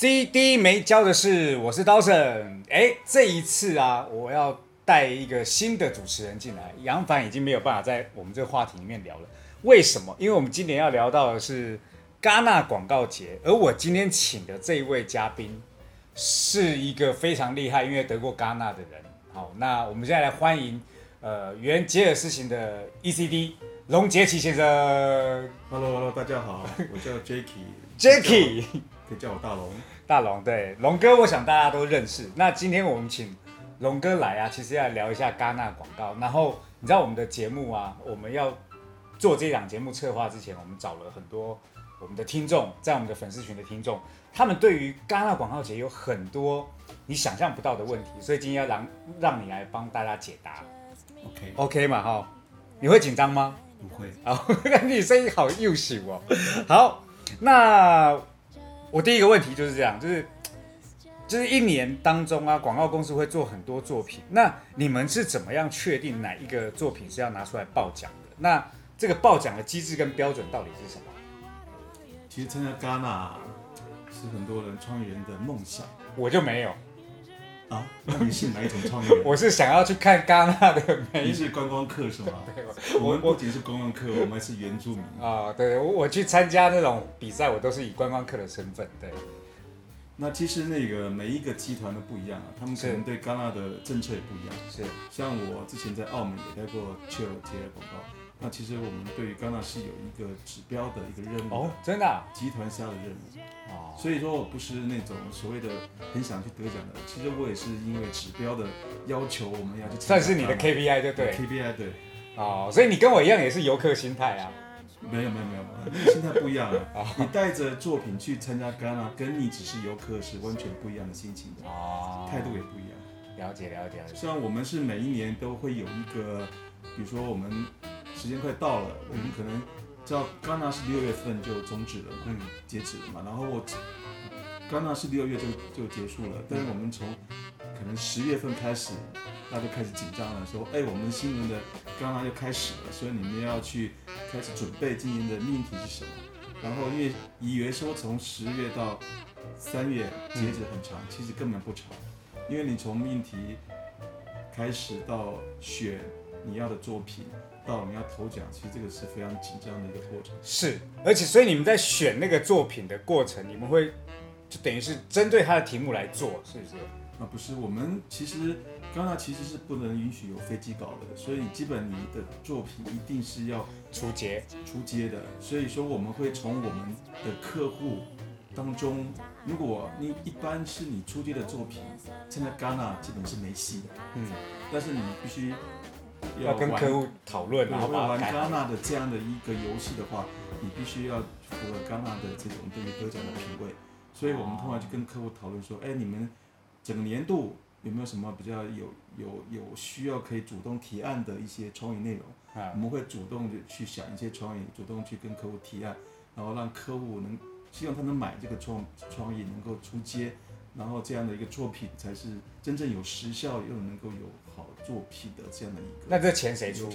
CD 没教的是，我是刀神。哎，这一次啊，我要带一个新的主持人进来。杨凡已经没有办法在我们这个话题里面聊了。为什么？因为我们今年要聊到的是戛纳广告节，而我今天请的这一位嘉宾是一个非常厉害，因为得过戛纳的人。好，那我们现在来欢迎呃原杰尔斯行的 ECD 龙杰奇先生。Hello Hello，大家好，我叫 Jacky。Jacky 可以叫我大龙。大龙对龙哥，我想大家都认识。那今天我们请龙哥来啊，其实要聊一下戛纳广告。然后你知道我们的节目啊，我们要做这档节目策划之前，我们找了很多我们的听众，在我们的粉丝群的听众，他们对于戛纳广告节有很多你想象不到的问题，所以今天要让让你来帮大家解答 OK，，OK 嘛哈？你会紧张吗？不会。好，那你声音好幼小哦。好，那我第一个问题就是这样，就是就是一年当中啊，广告公司会做很多作品，那你们是怎么样确定哪一个作品是要拿出来报奖的？那这个报奖的机制跟标准到底是什么？其实参加戛纳是很多人创业人的梦想我就没有，啊。那你是哪一种创意人？我是想要去看戛纳的美。你是观光客是吗？对我我们不仅是观光客，我们还是原住民。啊、对我我去参加那种比赛，我都是以观光客的身份。对，那其实那个每一个集团都不一样啊，他们可能对戛纳的政策也不一样。是像我之前在澳门也待过 Chill 节的广告，那其实我们对于戛纳是有一个指标的一个任务哦，真的啊、集团下的任务。哦，所以说我不是那种所谓的很想去得奖的，其实我也是因为指标的要求，我们要去算是你的 KPI 对不对？KPI 对，哦，所以你跟我一样也是游客心态啊。没有没有没有，那个心态不一样啊。你带着作品去参加戛纳，跟你只是游客是完全不一样的心情的，哦，态度也不一样。了解了解了解。虽然我们是每一年都会有一个，比如说我们时间快到了，我们可能知道戛纳是六月份就终止了嘛，嗯，截止了嘛，然后我戛纳是六月就就结束了，但是我们从可能十月份开始，大家就开始紧张了，说，哎，我们新年的戛纳就开始了，所以你们要去开始准备今年的命题是什么。然后因为以为说从十月到三月截止很长，其实根本不长，因为你从命题开始到选你要的作品，到你要投奖，其实这个是非常紧张的一个过程。是，而且所以你们在选那个作品的过程，你们会就等于是针对它的题目来做，是不是？啊，不是，我们其实戛纳其实是不能允许有飞机稿的，所以基本你的作品一定是要出街出街的。所以说我们会从我们的客户当中，如果你一般是你出街的作品，现在戛纳基本是没戏的，嗯，但是你必须要跟客户讨论，对，然后玩。戛纳的这样的一个游戏的话，你必须要符合戛纳的这种对于得奖的品味。所以我们通常就跟客户讨论说，哎，你们整个年度有没有什么比较有有有需要可以主动提案的一些创意内容？啊我们会主动的去想一些创意，主动去跟客户提案，然后让客户能希望他能买这个创创意，能够出街，然后这样的一个作品才是真正有时效又能够有好作品的这样的一个。那这钱谁出？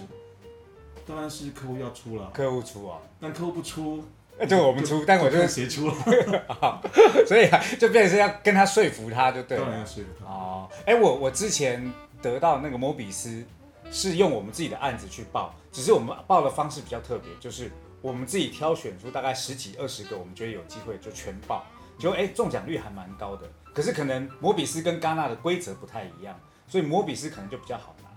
当然是客户要出了，客户出啊，但客户不出，那就我们出，但我就看谁出了，所以啊，就变成是要跟他说服他，就对当然了。要说服他。哦，哎、我我之前得到那个摩比斯是用我们自己的案子去报，只是我们报的方式比较特别，就是我们自己挑选出大概十几二十个，我们觉得有机会就全报，结果哎中奖率还蛮高的。可是可能摩比斯跟戛纳的规则不太一样，所以摩比斯可能就比较好拿。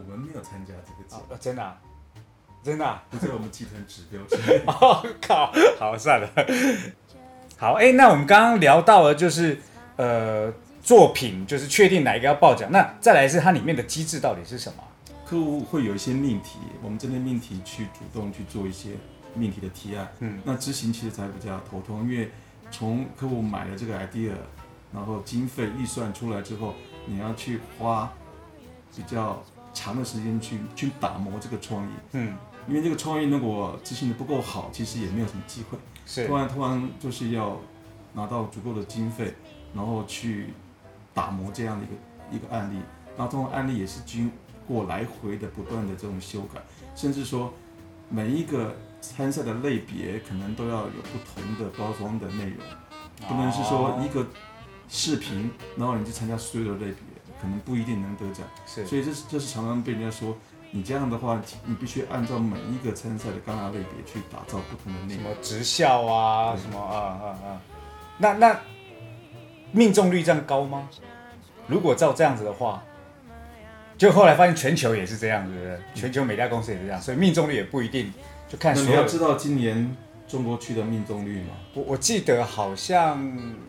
我们没有参加这个节啊目，，真的、啊，真的、啊。不在我们集团指标之内。哦靠，好算了。好，哎、那我们刚刚聊到了，就是呃，作品就是确定哪一个要报奖，那再来是它里面的机制到底是什么？客户会有一些命题，我们针对命题去主动去做一些命题的提案。嗯，那执行其实才比较头痛，因为从客户买了这个 idea，然后经费预算出来之后，你要去花比较长的时间去去打磨这个创意，嗯，因为这个创意如果执行的不够好，其实也没有什么机会。是。突然突然就是要拿到足够的经费，然后去打磨这样的一个一个案例，然后这种案例也是经过来回的不断的这种修改，甚至说每一个参赛的类别可能都要有不同的包装的内容，不能是说哦。一个视频，然后你去参加所有的类别，可能不一定能得奖。是所以这是这是常常被人家说，你这样的话，你必须按照每一个参赛的戛纳类别去打造不同的内容。什么职校啊，什么啊啊啊，那那命中率这样高吗？如果照这样子的话，就后来发现全球也是这样子的，全球每家公司也是这样，所以命中率也不一定，就看所有。你要知道今年中国区的命中率嘛？我我记得好像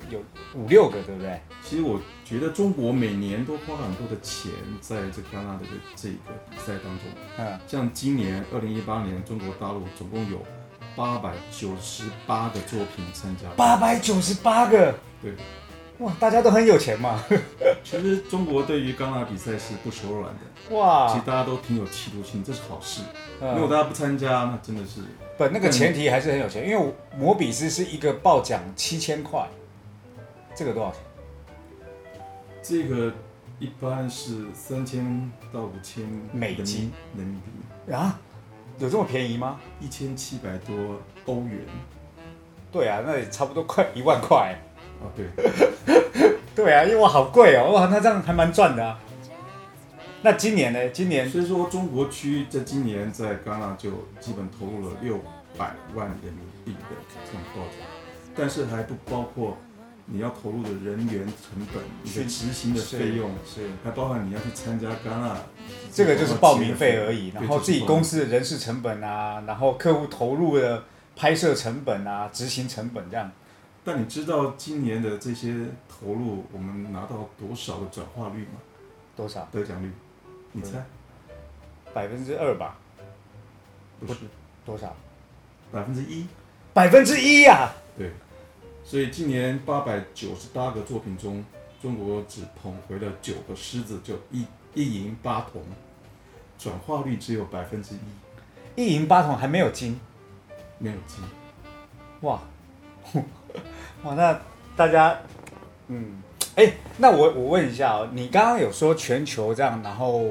有五六个，对不对？其实我觉得中国每年都花很多的钱在这戛纳的这这个比赛当中。嗯，像今年二零一八年，中国大陆总共有八百九十八个作品参加。八百九十八个，对，哇，大家都很有钱嘛，其实中国对于戛纳比赛是不手软的，哇其实，大家都挺有企图心，这是好事。如果嗯，大家不参加，那真的是不，那个前提还是很有钱，因为我摩比斯是一个报奖七千块，这个多少钱？这个一般是三千到五千美金人民币，啊，有这么便宜吗？一千七百多欧元对啊，那也差不多快一万块。啊，对，对啊，因为哇好贵哦，哇，那这样还蛮赚的啊。那今年呢？今年所以说中国区在今年在戛纳就基本投入了六百万人民币的这种报价，但是还不包括你要投入的人员成本、你的执行的费用，是还包含你要去参加戛纳，这个就是报名费而已，然后自己公司。司的人事成本啊，然后客户投入的拍摄成本啊，执行成本这样。但你知道今年的这些投入，我们拿到多少的转化率吗？多少？得奖率？你猜？百分之二吧？不是，多少？百分之一。百分之一呀！对，所以今年八百九十八个作品中，中国只捧回了九个狮子，就一一银八铜，转化率只有百分之一，一银八铜还没有金，没有金。哇，哇，那大家，嗯，哎、那我我问一下哦，你刚刚有说全球这样，然后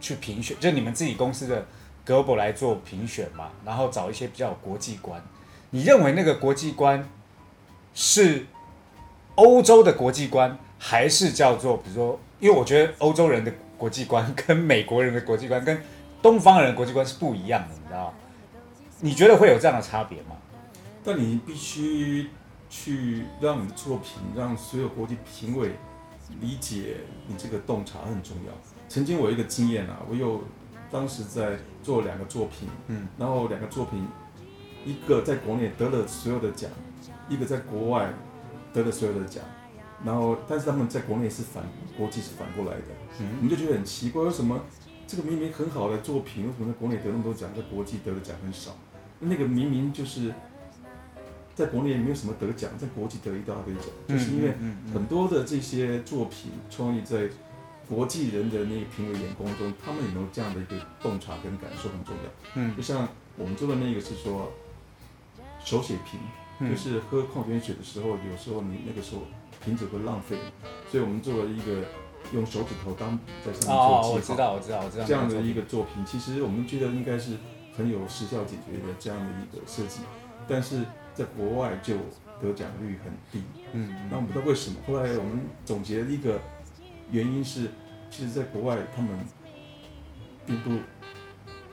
去评选，就你们自己公司的 global 来做评选嘛，然后找一些比较有国际观。你认为那个国际观是欧洲的国际观，还是叫做比如说，因为我觉得欧洲人的国际观跟美国人的国际观跟东方人的国际观是不一样的，你知道吗？你觉得会有这样的差别吗？但你必须去让你的作品，让所有国际评委理解你这个洞察很重要。曾经我有一个经验啊，我有当时在做两个作品，嗯，然后两个作品，一个在国内得了所有的奖，一个在国外得了所有的奖，然后但是他们在国内是反国际是反过来的，嗯你就觉得很奇怪，为什么这个明明很好的作品，为什么在国内得那么多奖，在国际得的奖很少？那个明明就是在国内也没有什么得奖，在国际得一大堆奖，就是因为很多的这些作品创意在国际人的那个评委眼光中，他们有没有这样的一个洞察跟感受很重要。嗯就像我们做的那个是说手写瓶，嗯就是喝矿泉水的时候，有时候你那个时候瓶子会浪费，所以我们做了一个用手指头当笔在上面哦，做记号。我知道，我知道，我知道这样的一个，个作品，其实我们觉得应该是很有时效解决的这样的一个设计，但是在国外就得奖率很低。嗯那我们不知道为什么，后来我们总结一个原因是，其实在国外他们并不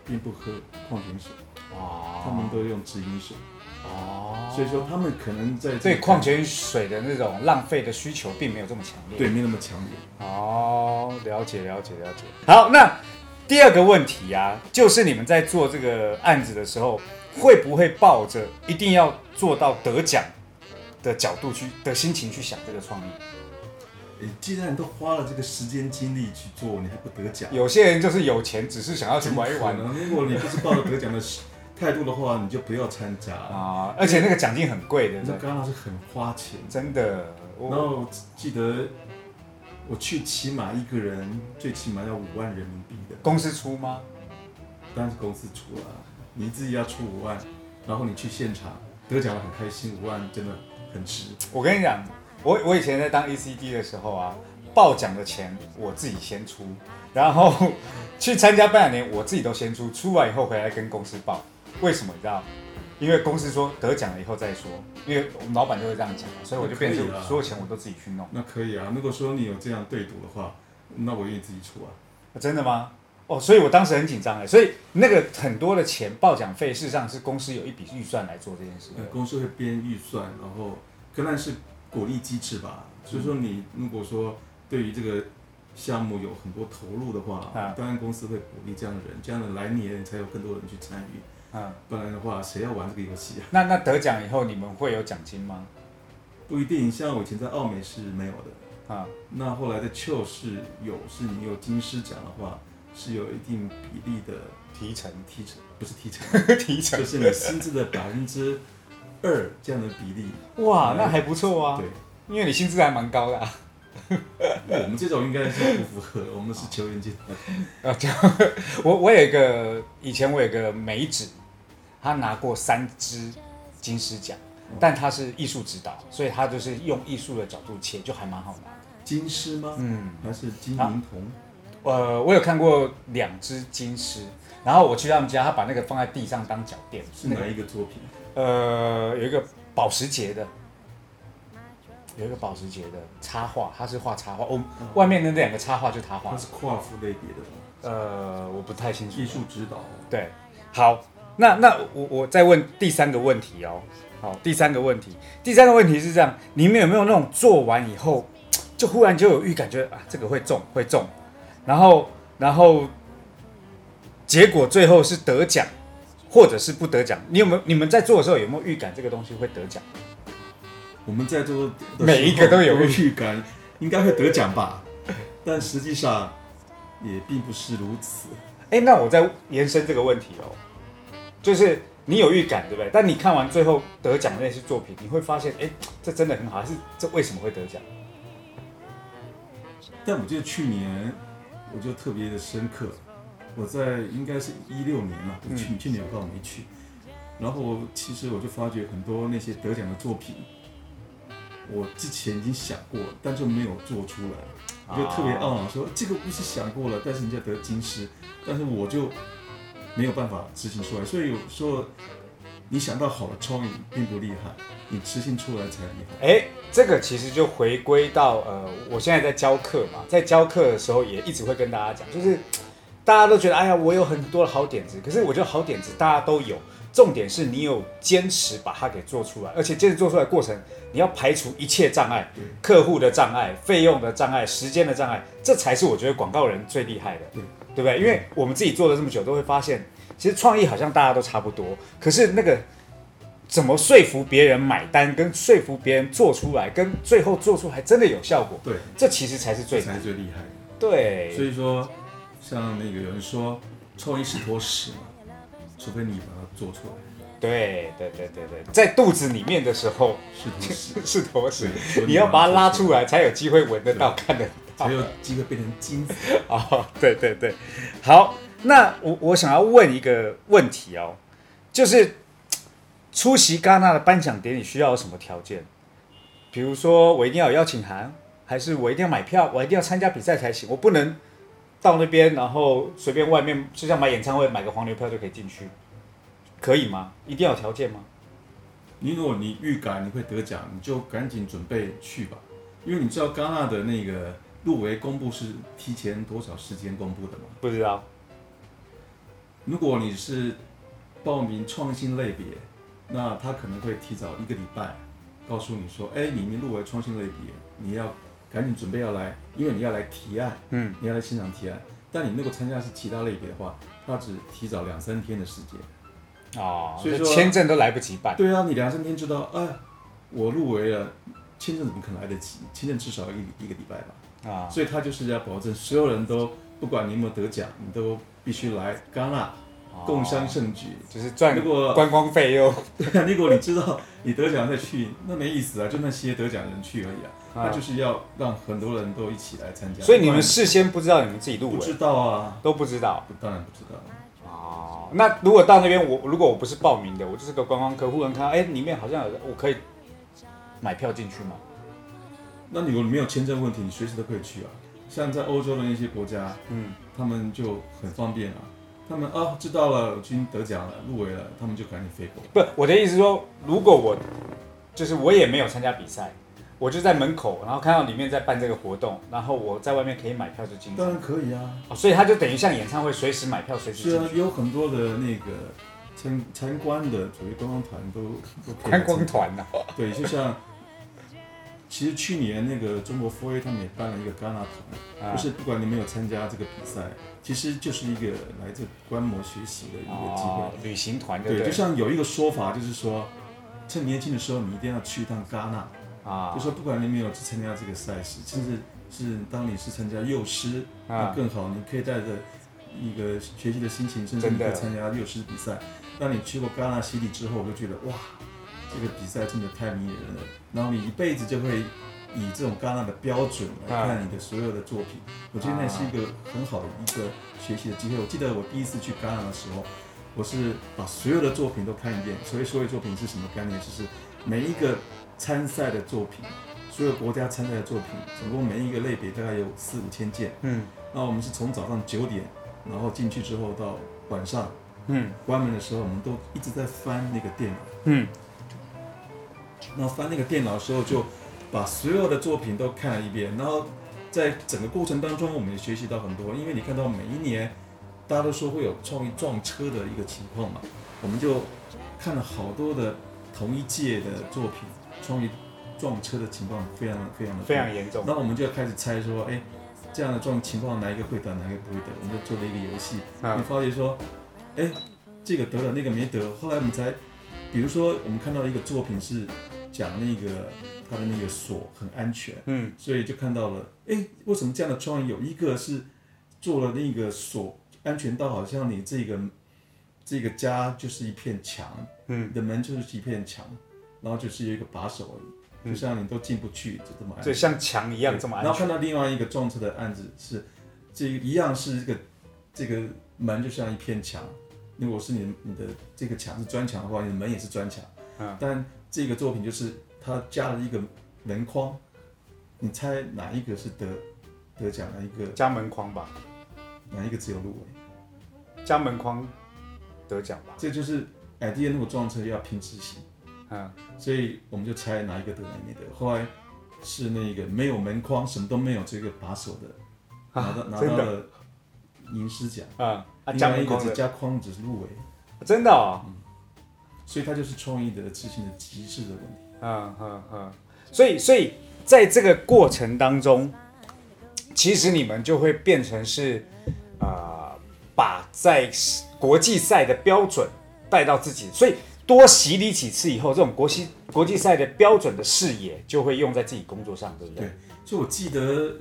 并不喝矿泉水，哦，他们都用直饮水，哦，所以说他们可能在这个对矿泉水的那种浪费的需求并没有这么强烈。对没那么强烈。哦，了解了解了解。好，那第二个问题啊，就是你们在做这个案子的时候，会不会抱着一定要做到得奖的角度去的心情去想这个创意？诶既然都花了这个时间精力去做，你还不得奖？有些人就是有钱，只是想要去玩一玩如果你不是抱着得奖的态度的话，你就不要参加。啊，而且那个奖金很贵的，你知道戛纳是很花钱，真的。然后记得我去起码一个人最起码要五万人民币的，公司出吗？当然是公司出了，你自己要出五万，然后你去现场得奖了很开心，五万真的很值。我跟你讲，我我以前在当 ECD 的时候啊，报奖的钱我自己先出，然后去参加颁奖典礼我自己都先出，出完以后回来跟公司报。为什么你知道？因为公司说得奖了以后再说，因为我们老板就会这样讲，所以我就变成所有钱我都自己去弄。那可以啊，如果说你有这样对赌的话，那我愿意自己出啊。真的吗？哦，所以我当时很紧张哎，所以那个很多的钱报奖费，事实上是公司有一笔预算来做这件事的呃，。公司会编预算，然后可能是鼓励机制吧。所以说你如果说对于这个项目有很多投入的话，啊当然公司会鼓励这样的人，这样的来年才有更多人去参与。嗯，不然的话，谁要玩这个游戏啊？那那得奖以后你们会有奖金吗？不一定，像我以前在奥美是没有的，啊、那后来在秋是有，是你有金狮奖的话，是有一定比例的提成，提成，不是提成，提成就。是你薪资的百分之二这样的比例。哇，那还不错啊，对，因为你薪资还蛮高的啊。我们这种应该是不符合，我们是球员阶段。啊，就我我有一个以前我有一个美指，他拿过三支金狮奖，但他是艺术指导，所以他就是用艺术的角度切，就还蛮好拿的。金狮吗？嗯，还是金银铜？呃，我有看过两只金狮，然后我去他们家，他把那个放在地上当脚垫，是哪一个作品？呃，有一个保时捷的，有一个保时捷的插画，他是画插画，我、外面的那两个插画就他画的。它是跨幅类别的吗？呃，我不太清楚。艺术指导。对，好，那那我我再问第三个问题哦。好，第三个问题，第三个问题是这样，你们有没有那种做完以后，就忽然就有预感，觉得啊这个会中会中，然后然后结果最后是得奖，或者是不得奖？你有没有你们在做的时候有没有预感这个东西会得奖？我们在做的每一个都有预感，应该会得奖吧？但实际上也并不是如此。哎，那我再延伸这个问题哦，就是你有预感对不对？但你看完最后得奖的那些作品，你会发现，哎，这真的很好，还是这为什么会得奖？但我记得去年我就特别的深刻，我在应该是一六年了，我去、去年我刚好没去，然后其实我就发觉很多那些得奖的作品，我之前已经想过，但就没有做出来，我就特别懊恼说这个不是想过了，但是人家得金狮，但是我就没有办法执行出来，所以有时候你想到好的创意并不厉害，你执行出来才厉害。哎，这个其实就回归到呃，我现在在教课嘛，在教课的时候也一直会跟大家讲，就是大家都觉得哎呀，我有很多的好点子，可是我觉得好点子大家都有，重点是你有坚持把它给做出来，而且坚持做出来的过程，你要排除一切障碍，客户的障碍、费用的障碍、时间的障碍，这才是我觉得广告人最厉害的，对对不对？因为我们自己做了这么久，都会发现，其实创意好像大家都差不多，可是那个怎么说服别人买单，跟说服别人做出来，跟最后做出来真的有效果，对，这其实才是最才是最厉害的。对。所以说，像那个有人说，创意是坨屎嘛，除非你把它做出来，对对对对对，在肚子里面的时候是坨屎，是坨屎你要把它拉出来，来，才有机会闻得到、看得到才。有机会变成金子。哦，对对对，好，那我我想要问一个问题哦，就是出席戛纳的颁奖典礼需要有什么条件？比如说我一定要有邀请函，还是我一定要买票，我一定要参加比赛才行？我不能到那边然后随便外面就像买演唱会买个黄牛票就可以进去，可以吗？一定要有条件吗？你如果你预感你会得奖，你就赶紧准备去吧，因为你知道戛纳的那个入围公布是提前多少时间公布的吗？不知道。如果你是报名创新类别，那他可能会提早一个礼拜告诉你说，哎，你已经入围创新类别，你要赶紧准备要来，因为你要来提案，嗯，你要来现场提案。但你如果参加是其他类别的话，他只提早两三天的时间。哦，所以说签证都来不及办。对啊，你两三天知道，哎，我入围了，签证怎么可能来得及？签证至少一一个礼拜吧。啊，所以他就是要保证所有人都不管你有没有得奖，你都必须来戛纳共襄盛举。就是赚如果观光费用。如果你知道你得奖再去，那没意思啊，就那些得奖人去而已啊。啊那就是要让很多人都一起来参加。所以你们事先不知道你们自己入围不知，道啊？都不知道。当然不知道。哦，那如果到那边我如果我不是报名的，我就是个观光客，忽然看到哎里面好像有我可以买票进去吗？那你如果没有签证问题，你随时都可以去啊。像在欧洲的那些国家，嗯，他们就很方便啊。他们啊知道了，我已经得奖了，入围了，他们就赶紧飞过来。不，我的意思是说，如果我就是我也没有参加比赛，我就在门口，然后看到里面在办这个活动，然后我在外面可以买票就进去。当然可以啊。哦，所以他就等于像演唱会，随时买票，随时是啊。有很多的那个参参观的所谓观光团都都观光团呐、对，就像其实去年那个中国 4A 他们也办了一个戛纳团，啊，就是不管你没有参加这个比赛，其实就是一个来自观摩学习的一个机会。哦，旅行团对？就像有一个说法，就是说，趁年轻的时候，你一定要去一趟戛纳。啊就，说不管你有没有去参加这个赛事，甚至是当你是参加幼师，那啊，更好，你可以带着一个学习的心情，甚至你可以参加幼师比赛。当你去过戛纳洗礼之后，我就觉得哇，这个比赛真的太迷人了。然后你一辈子就会以这种戛纳的标准来啊看你的所有的作品。我觉得那是一个很好的一个学习的机会。我记得我第一次去戛纳的时候，我是把所有的作品都看一遍。所谓所有作品是什么概念？就是每一个参赛的作品，所有国家参赛的作品，总共每一个类别大概有四五千件。嗯那我们是从早上九点，然后进去之后到晚上嗯关门的时候，我们都一直在翻那个电脑。嗯，然后翻那个电脑的时候，就把所有的作品都看了一遍。然后在整个过程当中，我们也学习到很多，因为你看到每一年大家都说会有创意撞车的一个情况嘛，我们就看了好多的同一届的作品，创意撞车的情况非常非常的非常严重。然后我们就开始猜说，哎，这样的状情况哪一个会得，哪一个不会得，我们就做了一个游戏。你啊发觉说，哎，这个得了，那个没得。后来我们才，比如说我们看到一个作品是讲那个他的那个锁很安全，嗯所以就看到了，哎，为什么这样的创意有一个是做了那个锁安全到好像你这个这个家就是一片墙，嗯，你的门就是一片墙，然后就是有一个把手而已，就像你都进不去，就这么安全。就像墙一样这么安全。然后看到另外一个撞车的案子是，这个一样是这个这个门就像一片墙，如果是你你的这个墙是砖墙的话，你的门也是砖墙。嗯。但这个作品就是他加了一个门框，你猜哪一个是得得奖，哪一个加门框吧，哪一个只有入围？加门框得奖吧。这就是 idea 如果撞车要拼执行，嗯，所以我们就猜哪一个得哪一个没得。后来是那个没有门框，什么都没有，这个把手的拿到、拿到了银狮奖。啊啊，加另外一个只门框的，加框只是入围，真的哦。所以它就是创意的执行的极致的问题。嗯嗯嗯，所以所以在这个过程当中，其实你们就会变成是呃，把在国际赛的标准带到自己，所以多洗礼几次以后，这种国际国际赛的标准的视野就会用在自己工作上，对不对？对所以我记得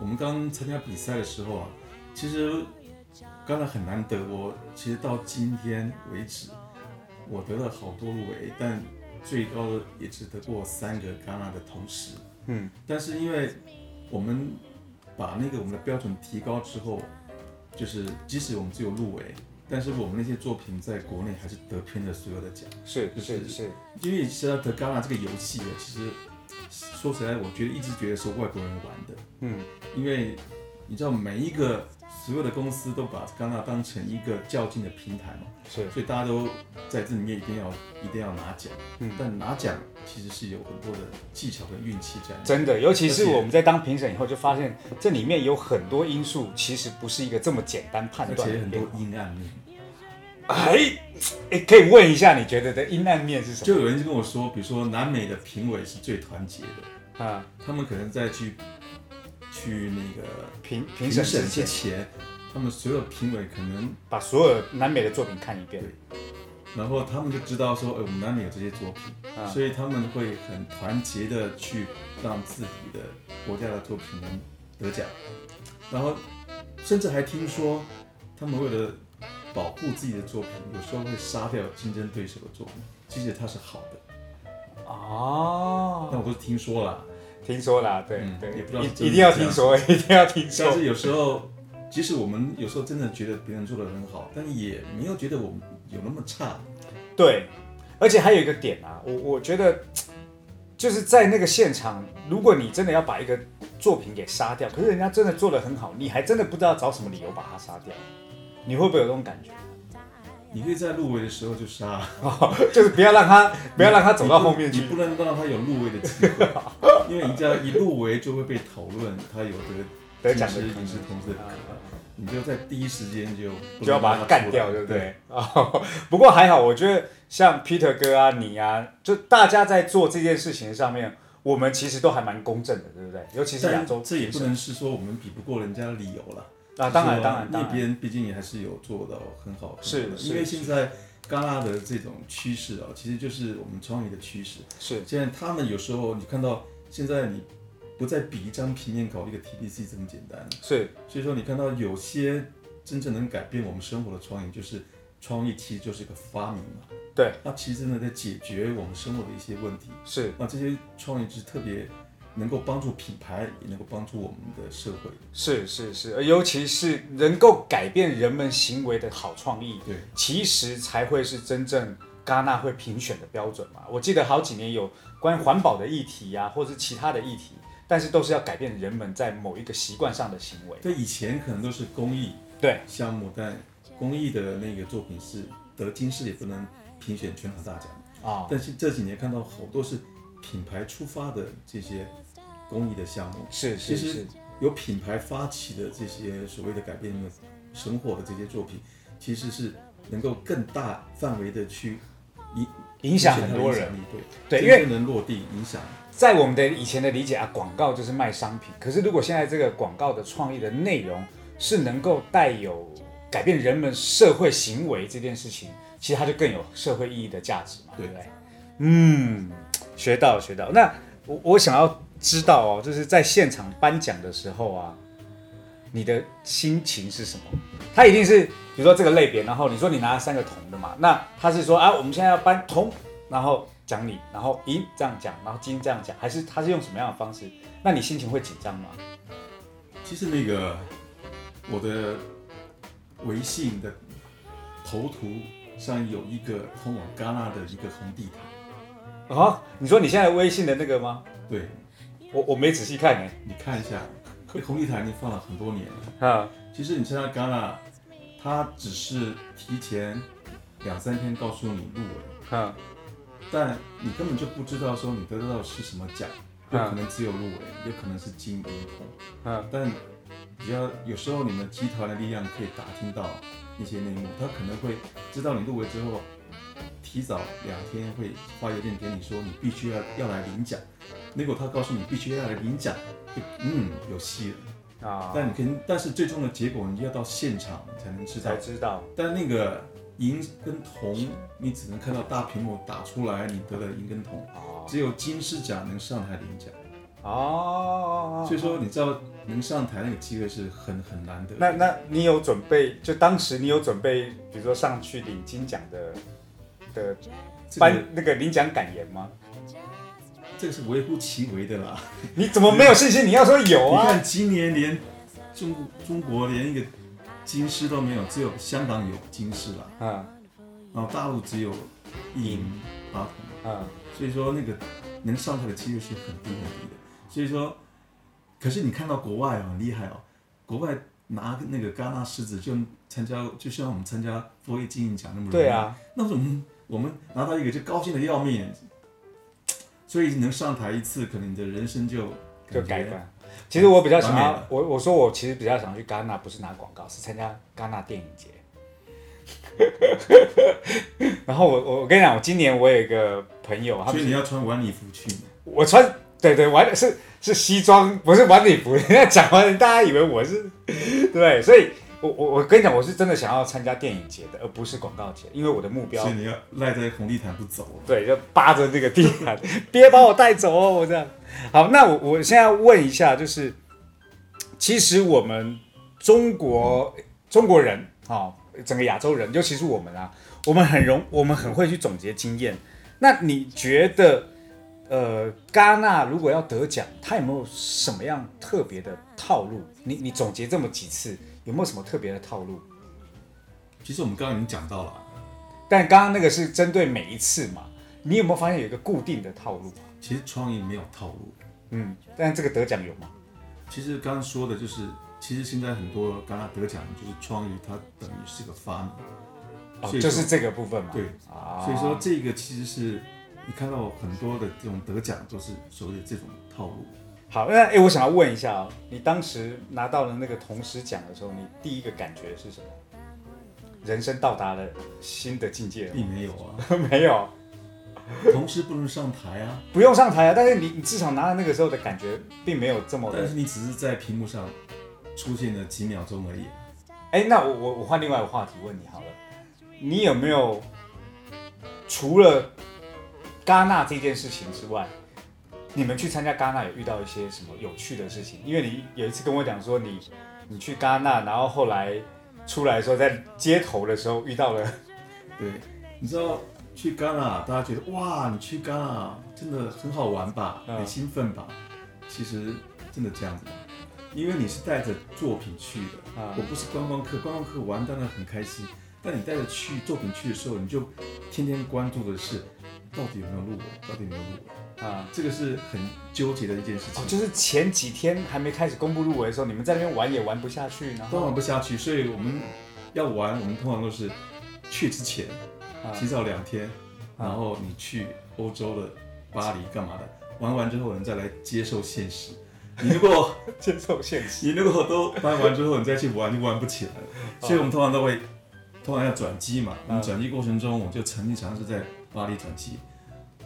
我们刚参加比赛的时候啊，其实刚才很难得，我其实到今天为止，我得了好多入围，但最高的也只得过三个戛纳的同时。嗯，但是因为我们把那个我们的标准提高之后，就是即使我们只有入围，但是我们那些作品在国内还是得偏了所有的奖。是就是是是，因为其实得戛纳这个游戏啊，其实说起来，我觉得一直觉得是外国人玩的，嗯因为你知道每一个所有的公司都把戛纳当成一个较劲的平台嘛，是，所以大家都在这里面一定要一定要拿奖，嗯。但拿奖其实是有很多的技巧跟运气在。真的，尤其是我们在当评审以后，就发现这里面有很多因素，其实不是一个这么简单判断而且很多。阴暗面，哎哎，可以问一下，你觉得的阴暗面是什么？就有人就跟我说，比如说南美的评委是最团结的，啊，他们可能在去去那个评评审之之前，他们所有评委可能把所有南美的作品看一遍。然后他们就知道说，哎，我们南美有这些作品，啊。所以他们会很团结的去让自己的国家的作品能得奖，然后甚至还听说他们为了保护自己的作品，有时候会杀掉竞争对手的作品，其实它是好的。哦，那我都是听说啦，听说啦，对嗯对也不知道一一定要听说，一定要听说。但是有时候，即使我们有时候真的觉得别人做的很好，但也没有觉得我们有那么差。对，而且还有一个点啊，我我觉得就是在那个现场，如果你真的要把一个作品给杀掉，可是人家真的做的很好，你还真的不知道找什么理由把它杀掉，你会不会有这种感觉？你可以在入围的时候就杀，就是不要让他不要让他走到后面去你不能让他有入围的机会，因为人家一入围就会被讨论，他有得得奖的影视同志的可能，你就在第一时间就就要把它让干掉，对不对？哦，不过还好，我觉得像 Peter 哥啊，你啊，就大家在做这件事情上面，我们其实都还蛮公正的，对不对？尤其是亚洲，但这也不能是说我们比不过人家的理由了。啊，当然当然当然，那边毕竟也还是有做到很好，是的。是因为现在戛纳的这种趋势啊，其实就是我们创意的趋势。是。现在他们有时候你看到，现在你不再比一张平面搞一个 TPC 这么简单，是。所以说你看到有些真正能改变我们生活的创意，就是创意其实就是一个发明嘛，对，那其实真的在解决我们生活的一些问题。是。那这些创意是特别能够帮助品牌，也能够帮助我们的社会。是是是，尤其是能够改变人们行为的好创意，对，其实才会是真正戛纳会评选的标准嘛。我记得好几年有关于环保的议题呀、或者是其他的议题，但是都是要改变人们在某一个习惯上的行为。对，以前可能都是公益对，项目，但公益的那个作品是得金狮也不能评选全场大奖。啊、但是这几年看到好多是品牌出发的这些公益的项目，是其实是是，由品牌发起的这些所谓的改变的生活的这些作品，其实是能够更大范围的去影影响很多人。对对，因为能落地影响。在我们的以前的理解啊，广告就是卖商品。可是如果现在这个广告的创意的内容是能够带有改变人们社会行为这件事情，其实它就更有社会意义的价值嘛，对不对？嗯，学到了学到了。那我我想要知道哦，就是在现场颁奖的时候啊，你的心情是什么？他一定是比如说这个类别，然后你说你拿了三个铜的嘛，那他是说啊，我们现在要颁铜，然后奖你，然后银这样讲，然后金这样讲，还是他是用什么样的方式？那你心情会紧张吗？其实那个我的微信的头图上有一个通往戛纳的一个红地毯，啊，你说你现在微信的那个吗？对，我我没仔细看呢。你看一下，这红地毯已经放了很多年了。啊，其实你参加戛纳，它只是提前两三天告诉你入围，啊，但你根本就不知道说你得到的是什么奖，有嗯可能只有入围，有可能是金银铜。啊，但只要有时候你们集团的力量可以打听到一些内幕，他可能会知道你入围之后，提早两天会发邮件给你说你必须要要来领奖。如果他告诉你必须要来领奖，就嗯有戏了。啊，但你肯定，但是最终的结果你要到现场才能知道才。知道。但那个银跟铜，你只能看到大屏幕打出来你得了银跟铜，哦只有金狮奖能上台领奖。哦，所以说，你知道能上台那个机会是很很难得的。那那你有准备？就当时你有准备，比如说上去领金奖的颁、个那个领奖感言吗？这个是微乎其微的啦。你怎么没有信心？你要说有啊？你看今年连中中国连一个金狮都没有，只有香港有金狮啦，嗯然后大陆只有一银八铜。嗯，所以说那个能上台的几率是很低很低的。所以说，可是你看到国外哦，很厉害哦，国外拿那个戛纳狮子就参加，就像我们参加佛爷金鹰奖那么容易。对啊，那我们我们拿到一个就高兴的要命，所以能上台一次，可能你的人生就就改观。其实我比较想要我我说我其实比较想去戛纳，不是拿广告，是参加戛纳电影节。然后我我我跟你讲，我今年我有一个朋友，他们所以你要穿晚礼服去。我穿对对晚是是西装，不是晚礼服。人 家讲完，大家以为我是对，所以我我我跟你讲，我是真的想要参加电影节的，而不是广告节，因为我的目标所以你要赖在红地毯不走。对，就扒着这个地毯，别把我带走哦，我这样。好，那我我现在问一下，就是其实我们中国中国人啊、整个亚洲人，尤其是我们啊，我们很容，我们很会去总结经验。那你觉得，呃，戛纳如果要得奖，他有没有什么样特别的套路？你你总结这么几次，有没有什么特别的套路？其实我们刚刚已经讲到了，但刚刚那个是针对每一次嘛，你有没有发现有一个固定的套路？其实创意没有套路。嗯，但这个得奖有吗？其实刚刚说的就是，其实现在很多刚刚得奖就是创意，它等于是个发明。哦，就是这个部分嘛。对，啊，所以说这个其实是你看到很多的这种得奖都是所谓的这种套路。好，那哎、我想要问一下哦，你当时拿到了那个同时奖的时候，你第一个感觉是什么？人生到达了新的境界了并没有啊，吗没有，同时不能上台啊，不用上台啊，但是你你至少拿到那个时候的感觉，并没有这么的但是。你只是在屏幕上出现了几秒钟而已。哎、那我我我换另外一个话题问你好了，你有没有除了戛纳这件事情之外，你们去参加戛纳有遇到一些什么有趣的事情？因为你有一次跟我讲说你你去戛纳，然后后来出来的时候在街头的时候遇到了，对，你知道去戛纳，大家觉得哇，你去戛纳真的很好玩吧，嗯很兴奋吧？其实真的这样子吗？因为你是带着作品去的，啊我不是观光客，观光客玩当然很开心，但你带着去作品去的时候，你就天天关注的是到底有没有入围，到底有没有入围，啊。这个是很纠结的一件事情哦，。就是前几天还没开始公布入围的时候，你们在那边玩也玩不下去，然都玩不下去，所以我们要玩，我们通常都是去之前啊提早两天，然后你去欧洲的巴黎干嘛的，玩完之后你再来接受现实。你如果 接受现实。你如果都玩完之后你再去玩，就玩不起来了。所以我们通常都会，通常要转机嘛。我们转机过程中，我就曾经尝试在巴黎转机，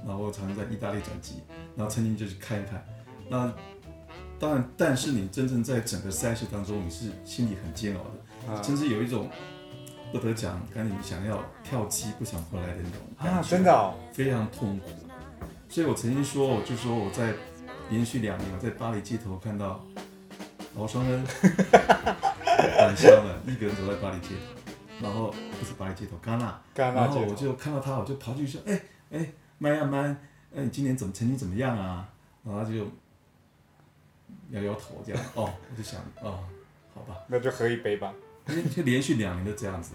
然后常常在意大利转机，然后曾经就去看一看。那当然，但是你真正在整个赛事当中，你是心里很煎熬的。啊甚至有一种不得奖，赶紧想要跳机不想回来的那种啊，真的哦，非常痛苦。所以我曾经说，我就说我在连续两年我在巴黎街头看到劳双恩返乡了，一个人走在巴黎街头，然后不是巴黎街头，戛纳，戛纳然后我就看到他，我就跑进去说，哎哎，麦亚曼，哎，你今年怎么成绩怎么样啊？然后他就摇摇头这样，哦，我就想，哦，好吧。那就喝一杯吧。连就连续两年都这样子，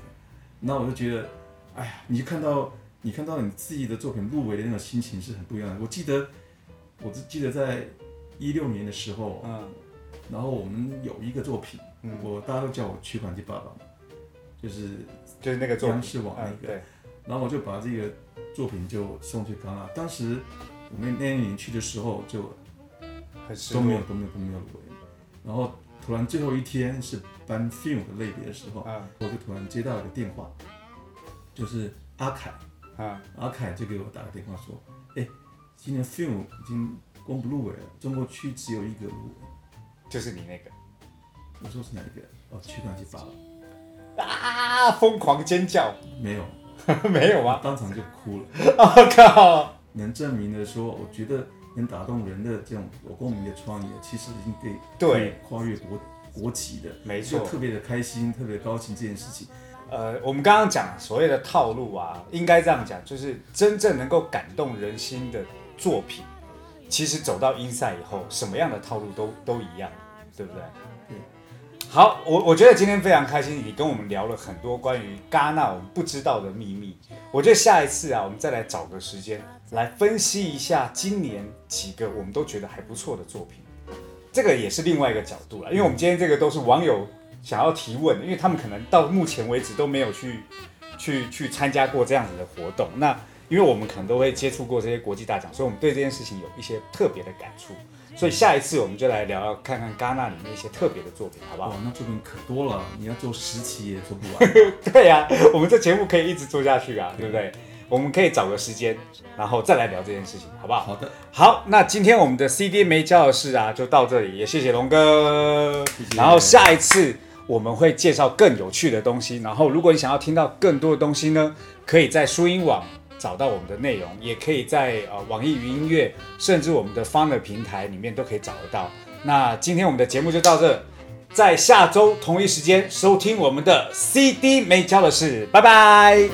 那我就觉得，哎呀，你看到你看到你自己的作品入围的那种心情是很不一样的。我记得，我只记得在一六年的时候，嗯然后我们有一个作品，嗯，我大家都叫我取款机爸爸嘛，就是就是那个作央，视网那个，然后我就把这个作品就送去戛纳。当时我们那一年去的时候就。都没有都没有都没有入围，然后突然最后一天是颁 film 的类别的时候，啊我就突然接到一个电话，就是阿凯，啊阿凯就给我打个电话说，哎，今年 film 已经公布入围了，中国区只有一个入围。就是你那个我说是哪一个？哦，取款机发了，啊，疯狂尖叫，没有，没有吗？当场就哭了。我 靠！能证明的说，我觉得能打动人的这种有共鸣的创意，其实已经可以对跨越国国籍的，没错特别的开心，特别高兴这件事情。呃，我们刚刚讲所谓的套路啊，应该这样讲，就是真正能够感动人心的作品，其实走到英赛以后，什么样的套路都都一样，对不对？好，我我觉得今天非常开心，你跟我们聊了很多关于戛纳我们不知道的秘密。我觉得下一次啊，我们再来找个时间来分析一下今年几个我们都觉得还不错的作品。这个也是另外一个角度了，因为我们今天这个都是网友想要提问的，因为他们可能到目前为止都没有去去去参加过这样子的活动。那因为我们可能都会接触过这些国际大奖，所以我们对这件事情有一些特别的感触。所以下一次我们就来聊聊看看戛纳里面一些特别的作品，好不好哇？，那作品可多了，你要做十期也做不完。对呀、我们这节目可以一直做下去啊，对不对？我们可以找个时间，然后再来聊这件事情，好不好？好的，好，那今天我们的 CD 没教的事啊，就到这里，也谢谢龙哥。谢谢然后下一次我们会介绍更有趣的东西，然后如果你想要听到更多的东西呢，可以在书音网找到我们的内容，也可以在呃网易云音乐，甚至我们的 Fun 的平台里面都可以找得到。那今天我们的节目就到这，在下周同一时间收听我们的 CD 没教的事，拜。拜。